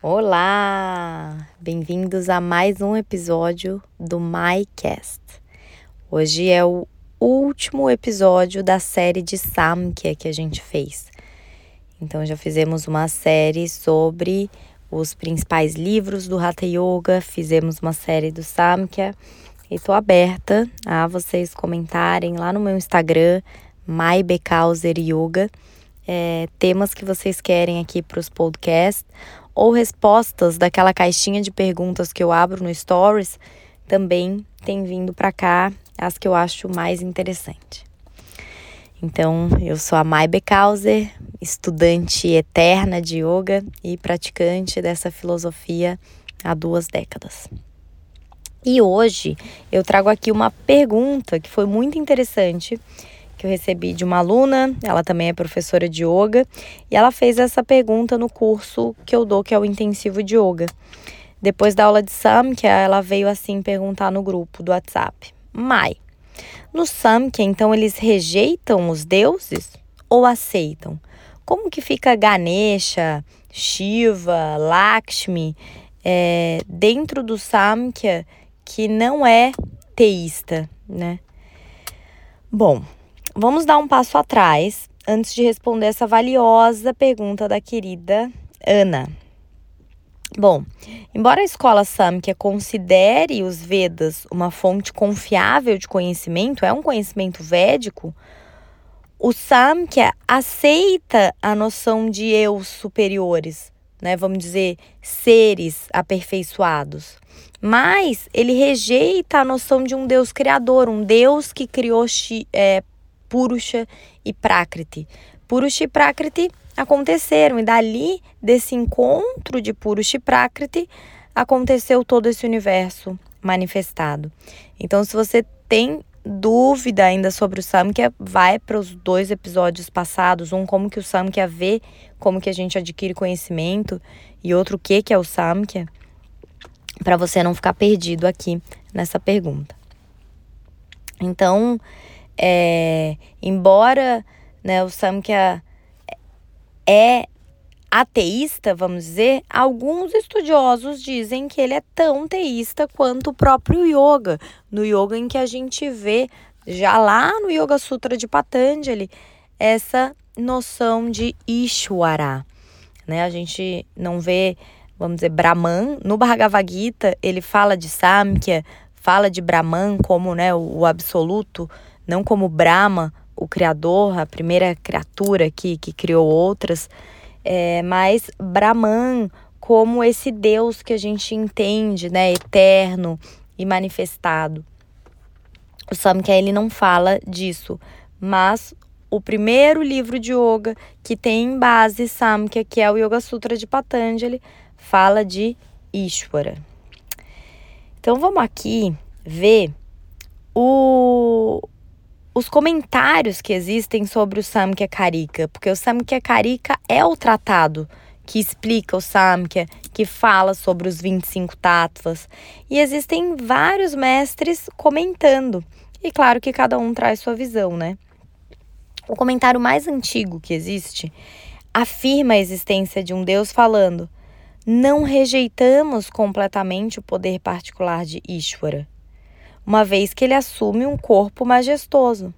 Olá! Bem-vindos a mais um episódio do MyCast. Hoje é o último episódio da série de Samkhya que a gente fez. Então já fizemos uma série sobre os principais livros do Hatha Yoga, fizemos uma série do Samkhya e estou aberta a vocês comentarem lá no meu Instagram, MyBekauser Yoga, é, temas que vocês querem aqui para os podcasts ou respostas daquela caixinha de perguntas que eu abro no Stories também tem vindo para cá as que eu acho mais interessante. Então, eu sou a Mai Bekauser, estudante eterna de yoga e praticante dessa filosofia há duas décadas. E hoje eu trago aqui uma pergunta que foi muito interessante que eu recebi de uma aluna, ela também é professora de yoga, e ela fez essa pergunta no curso que eu dou, que é o intensivo de yoga. Depois da aula de Samkhya, ela veio assim perguntar no grupo do WhatsApp: Mai, no Samkhya, então eles rejeitam os deuses ou aceitam? Como que fica Ganesha, Shiva, Lakshmi é, dentro do Samkhya que não é teísta, né? Bom, Vamos dar um passo atrás antes de responder essa valiosa pergunta da querida Ana. Bom, embora a escola Samkhya considere os Vedas uma fonte confiável de conhecimento, é um conhecimento védico, o Samkhya aceita a noção de eus superiores, né? Vamos dizer, seres aperfeiçoados. Mas ele rejeita a noção de um Deus criador, um Deus que criou é, Purusha e Prakriti. Purusha e Prakriti aconteceram e dali desse encontro de Purusha e Prakriti aconteceu todo esse universo manifestado. Então, se você tem dúvida ainda sobre o Samkhya, vai para os dois episódios passados, um como que o Samkhya vê, como que a gente adquire conhecimento e outro o que que é o Samkhya, para você não ficar perdido aqui nessa pergunta. Então, é, embora né, o Samkhya é ateísta, vamos dizer, alguns estudiosos dizem que ele é tão teísta quanto o próprio yoga. No yoga em que a gente vê já lá no Yoga Sutra de Patanjali essa noção de Ishwara. Né? A gente não vê, vamos dizer, Brahman. No Bhagavad Gita, ele fala de Samkhya, fala de Brahman como né, o, o absoluto, não como Brahma, o criador, a primeira criatura que, que criou outras, é, mas Brahman como esse Deus que a gente entende, né, eterno e manifestado. O Samkhya ele não fala disso, mas o primeiro livro de yoga que tem em base Samkhya, que é o Yoga Sutra de Patanjali, fala de Ishvara. Então vamos aqui ver o, os comentários que existem sobre o Samkhya Karika, porque o Samkhya Karika é o tratado que explica o Samkhya, que fala sobre os 25 tattvas, e existem vários mestres comentando. E claro que cada um traz sua visão, né? O comentário mais antigo que existe afirma a existência de um Deus falando: não rejeitamos completamente o poder particular de Ishvara uma vez que ele assume um corpo majestoso.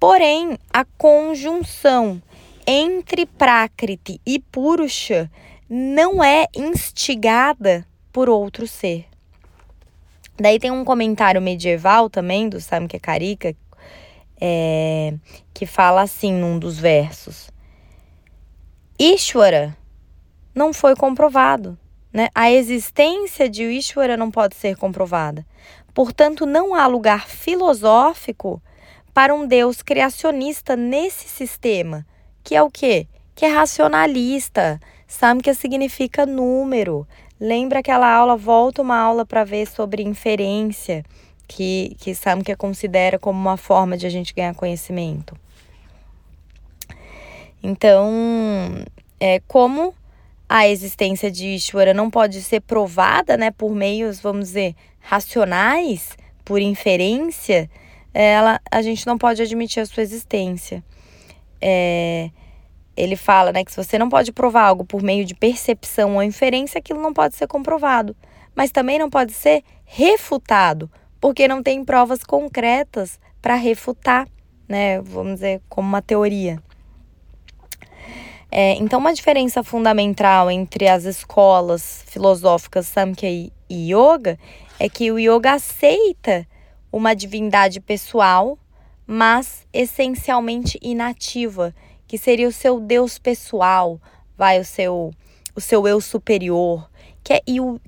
Porém, a conjunção entre Prakriti e Purusha não é instigada por outro ser. Daí tem um comentário medieval também do Samkhya Karika é, que fala assim num dos versos: Ishvara não foi comprovado. Né? A existência de Ishvara não pode ser comprovada. Portanto, não há lugar filosófico para um Deus criacionista nesse sistema, que é o quê? Que é racionalista. Samkhya significa número. Lembra aquela aula, volta uma aula para ver sobre inferência, que, que Samkhya considera como uma forma de a gente ganhar conhecimento. Então, é, como a existência de Ishvara não pode ser provada né, por meios, vamos dizer, racionais, por inferência, ela, a gente não pode admitir a sua existência. É, ele fala, né, que se você não pode provar algo por meio de percepção ou inferência, aquilo não pode ser comprovado, mas também não pode ser refutado, porque não tem provas concretas para refutar, né, vamos dizer, como uma teoria. É, então, uma diferença fundamental entre as escolas filosóficas Samkhya e Yoga é que o Yoga aceita uma divindade pessoal, mas essencialmente inativa, que seria o seu Deus pessoal, vai o seu o seu eu superior, que é,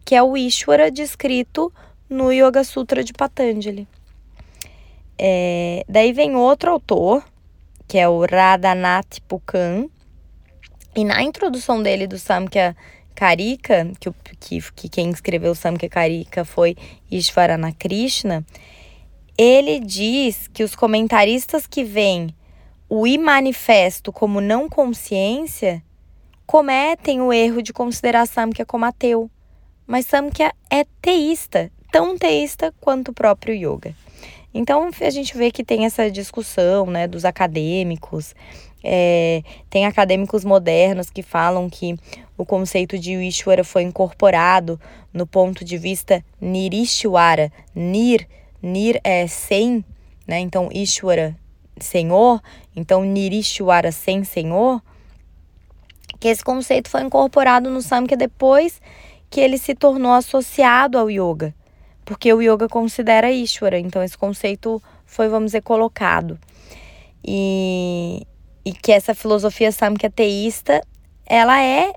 que é o Ishvara descrito no Yoga Sutra de Patanjali. É, daí vem outro autor, que é o Radhanath Pukan, e na introdução dele do Samkhya Karika, que, que, que quem escreveu o Samkhya Karika foi Ishvarana Krishna, ele diz que os comentaristas que veem o I manifesto como não consciência cometem o erro de considerar Samkhya como ateu. Mas Samkhya é teísta, tão teísta quanto o próprio yoga. Então a gente vê que tem essa discussão né, dos acadêmicos é, tem acadêmicos modernos que falam que o conceito de Ishwara foi incorporado no ponto de vista Nirishwara. Nir, Nir é sem, né? Então Ishwara, Senhor. Então Nirishwara, sem Senhor. Que esse conceito foi incorporado no Samkhya depois que ele se tornou associado ao Yoga. Porque o Yoga considera Ishwara. Então esse conceito foi, vamos dizer, colocado. E, e que essa filosofia samkhya teísta, ela é,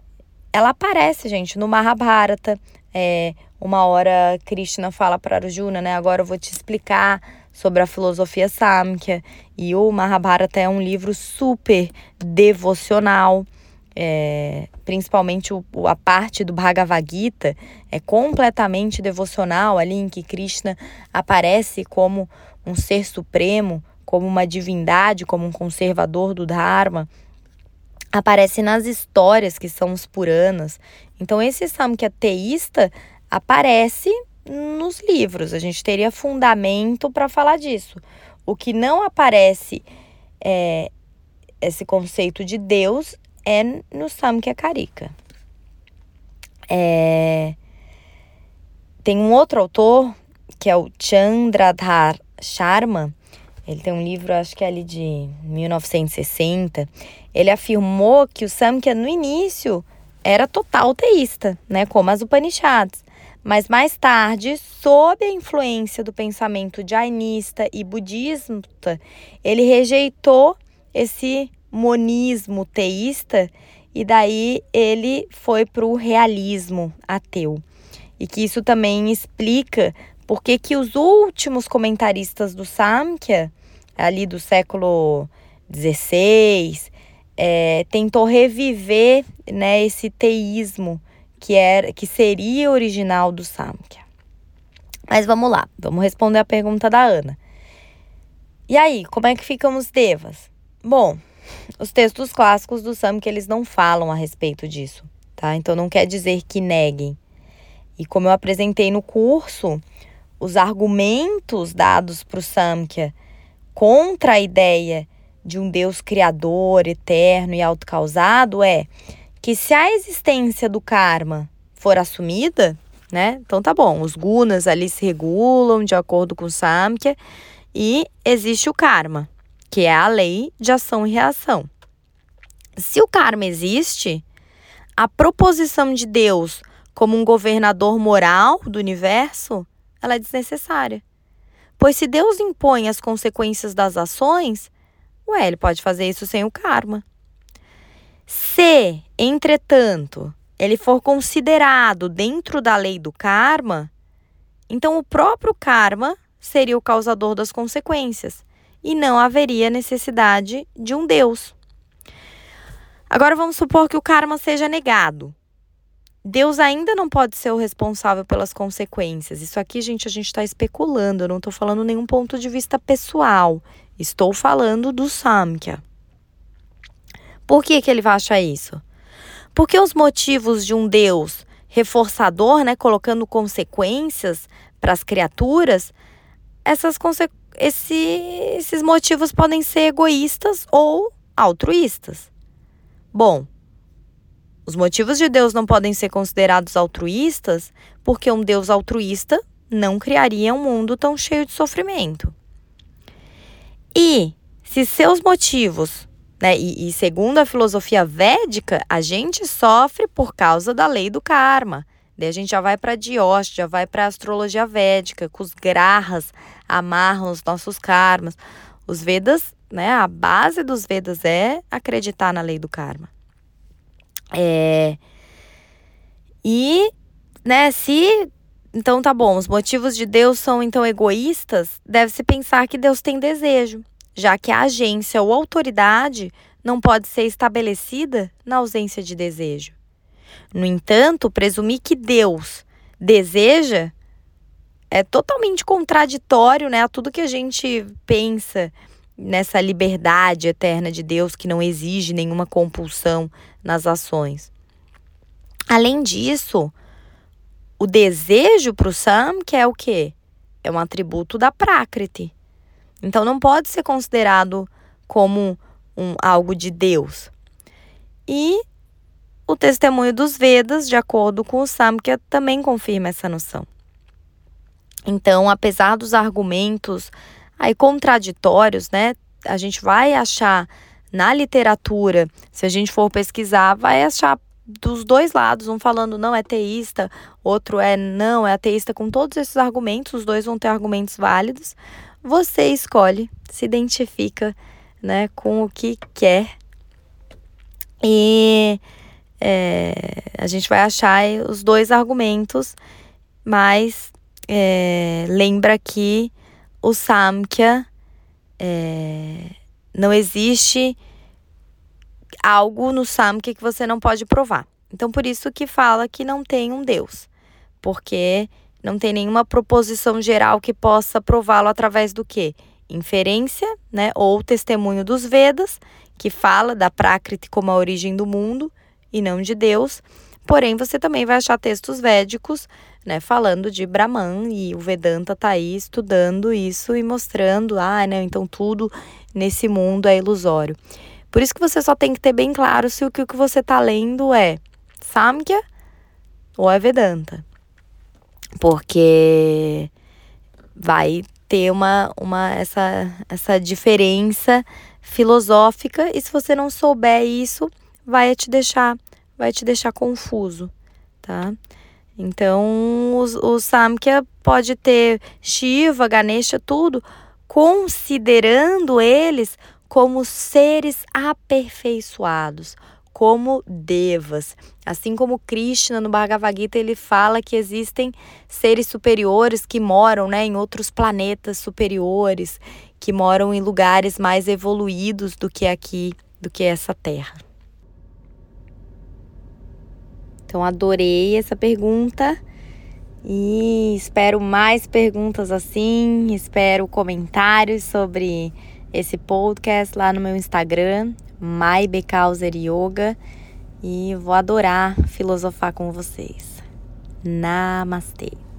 ela aparece, gente, no Mahabharata. É, uma hora Krishna fala para Arjuna, né? Agora eu vou te explicar sobre a filosofia Samkhya. E o Mahabharata é um livro super devocional. É, principalmente o, a parte do Bhagavad Gita é completamente devocional, ali em que Krishna aparece como um ser supremo, como uma divindade, como um conservador do Dharma, aparece nas histórias que são os Puranas. Então, esse Samkhya teísta aparece nos livros. A gente teria fundamento para falar disso. O que não aparece é, esse conceito de Deus é no Samkhya Karika. É, tem um outro autor, que é o Chandradhar Sharma, ele tem um livro, acho que é ali de 1960. Ele afirmou que o Samkhya, no início, era total teísta, né? Como as Upanishads. Mas mais tarde, sob a influência do pensamento jainista e budista, ele rejeitou esse monismo teísta e daí ele foi para o realismo ateu. E que isso também explica porque que os últimos comentaristas do Samkhya, ali do século XVI, é, tentou reviver né, esse teísmo que, era, que seria original do Samkhya. Mas vamos lá, vamos responder a pergunta da Ana. E aí, como é que ficam os devas? Bom, os textos clássicos do Samkhya, eles não falam a respeito disso, tá? Então não quer dizer que neguem. E como eu apresentei no curso, os argumentos dados para o Samkhya contra a ideia de um Deus criador, eterno e autocausado é que se a existência do karma for assumida, né? Então tá bom, os gunas ali se regulam de acordo com o Samkhya e existe o karma, que é a lei de ação e reação. Se o karma existe, a proposição de Deus como um governador moral do universo ela é desnecessária. Pois se Deus impõe as consequências das ações, ué, ele pode fazer isso sem o karma. Se, entretanto, ele for considerado dentro da lei do karma, então o próprio karma seria o causador das consequências e não haveria necessidade de um Deus. Agora vamos supor que o karma seja negado. Deus ainda não pode ser o responsável pelas consequências. Isso aqui, gente, a gente está especulando. Eu não estou falando nenhum ponto de vista pessoal. Estou falando do Samkhya. Por que, que ele vai achar isso? Porque os motivos de um Deus reforçador, né, colocando consequências para as criaturas, essas conse esse, esses motivos podem ser egoístas ou altruístas. Bom, os motivos de Deus não podem ser considerados altruístas porque um Deus altruísta não criaria um mundo tão cheio de sofrimento. E se seus motivos, né, e, e segundo a filosofia védica, a gente sofre por causa da lei do karma. Daí a gente já vai para Diógenes, já vai para astrologia védica, que os grahas amarram os nossos karmas. Os Vedas, né, a base dos Vedas é acreditar na lei do karma. É, e, né, se então tá bom, os motivos de Deus são então egoístas, deve-se pensar que Deus tem desejo, já que a agência ou autoridade não pode ser estabelecida na ausência de desejo. No entanto, presumir que Deus deseja é totalmente contraditório né, a tudo que a gente pensa nessa liberdade eterna de Deus que não exige nenhuma compulsão nas ações. Além disso, o desejo para o Sam, que é o quê? É um atributo da Prakriti. Então não pode ser considerado como um, algo de Deus. E o testemunho dos Vedas, de acordo com o Samkhya, também confirma essa noção. Então, apesar dos argumentos aí contraditórios, né, a gente vai achar na literatura, se a gente for pesquisar, vai achar dos dois lados, um falando não é teísta, outro é não, é ateísta, com todos esses argumentos, os dois vão ter argumentos válidos. Você escolhe, se identifica né, com o que quer. E é, a gente vai achar os dois argumentos, mas é, lembra que o Samkhya é, não existe algo no Samkhya que você não pode provar. Então, por isso que fala que não tem um Deus, porque não tem nenhuma proposição geral que possa prová-lo através do quê? Inferência, né, ou testemunho dos Vedas, que fala da Prakriti como a origem do mundo e não de Deus. Porém, você também vai achar textos védicos, né, falando de Brahman e o Vedanta tá aí estudando isso e mostrando, ah, né, então tudo nesse mundo é ilusório. Por isso que você só tem que ter bem claro se o que você está lendo é Samkhya ou é Vedanta. Porque vai ter uma, uma essa, essa diferença filosófica e se você não souber isso, vai te deixar vai te deixar confuso, tá? Então, o, o Samkhya pode ter Shiva, Ganesha, tudo, considerando eles como seres aperfeiçoados, como devas. Assim como Krishna no Bhagavad Gita ele fala que existem seres superiores que moram, né, em outros planetas superiores, que moram em lugares mais evoluídos do que aqui, do que essa Terra. Então adorei essa pergunta. E espero mais perguntas assim, espero comentários sobre esse podcast lá no meu Instagram, MyBecauser Yoga, e vou adorar filosofar com vocês. Namastê!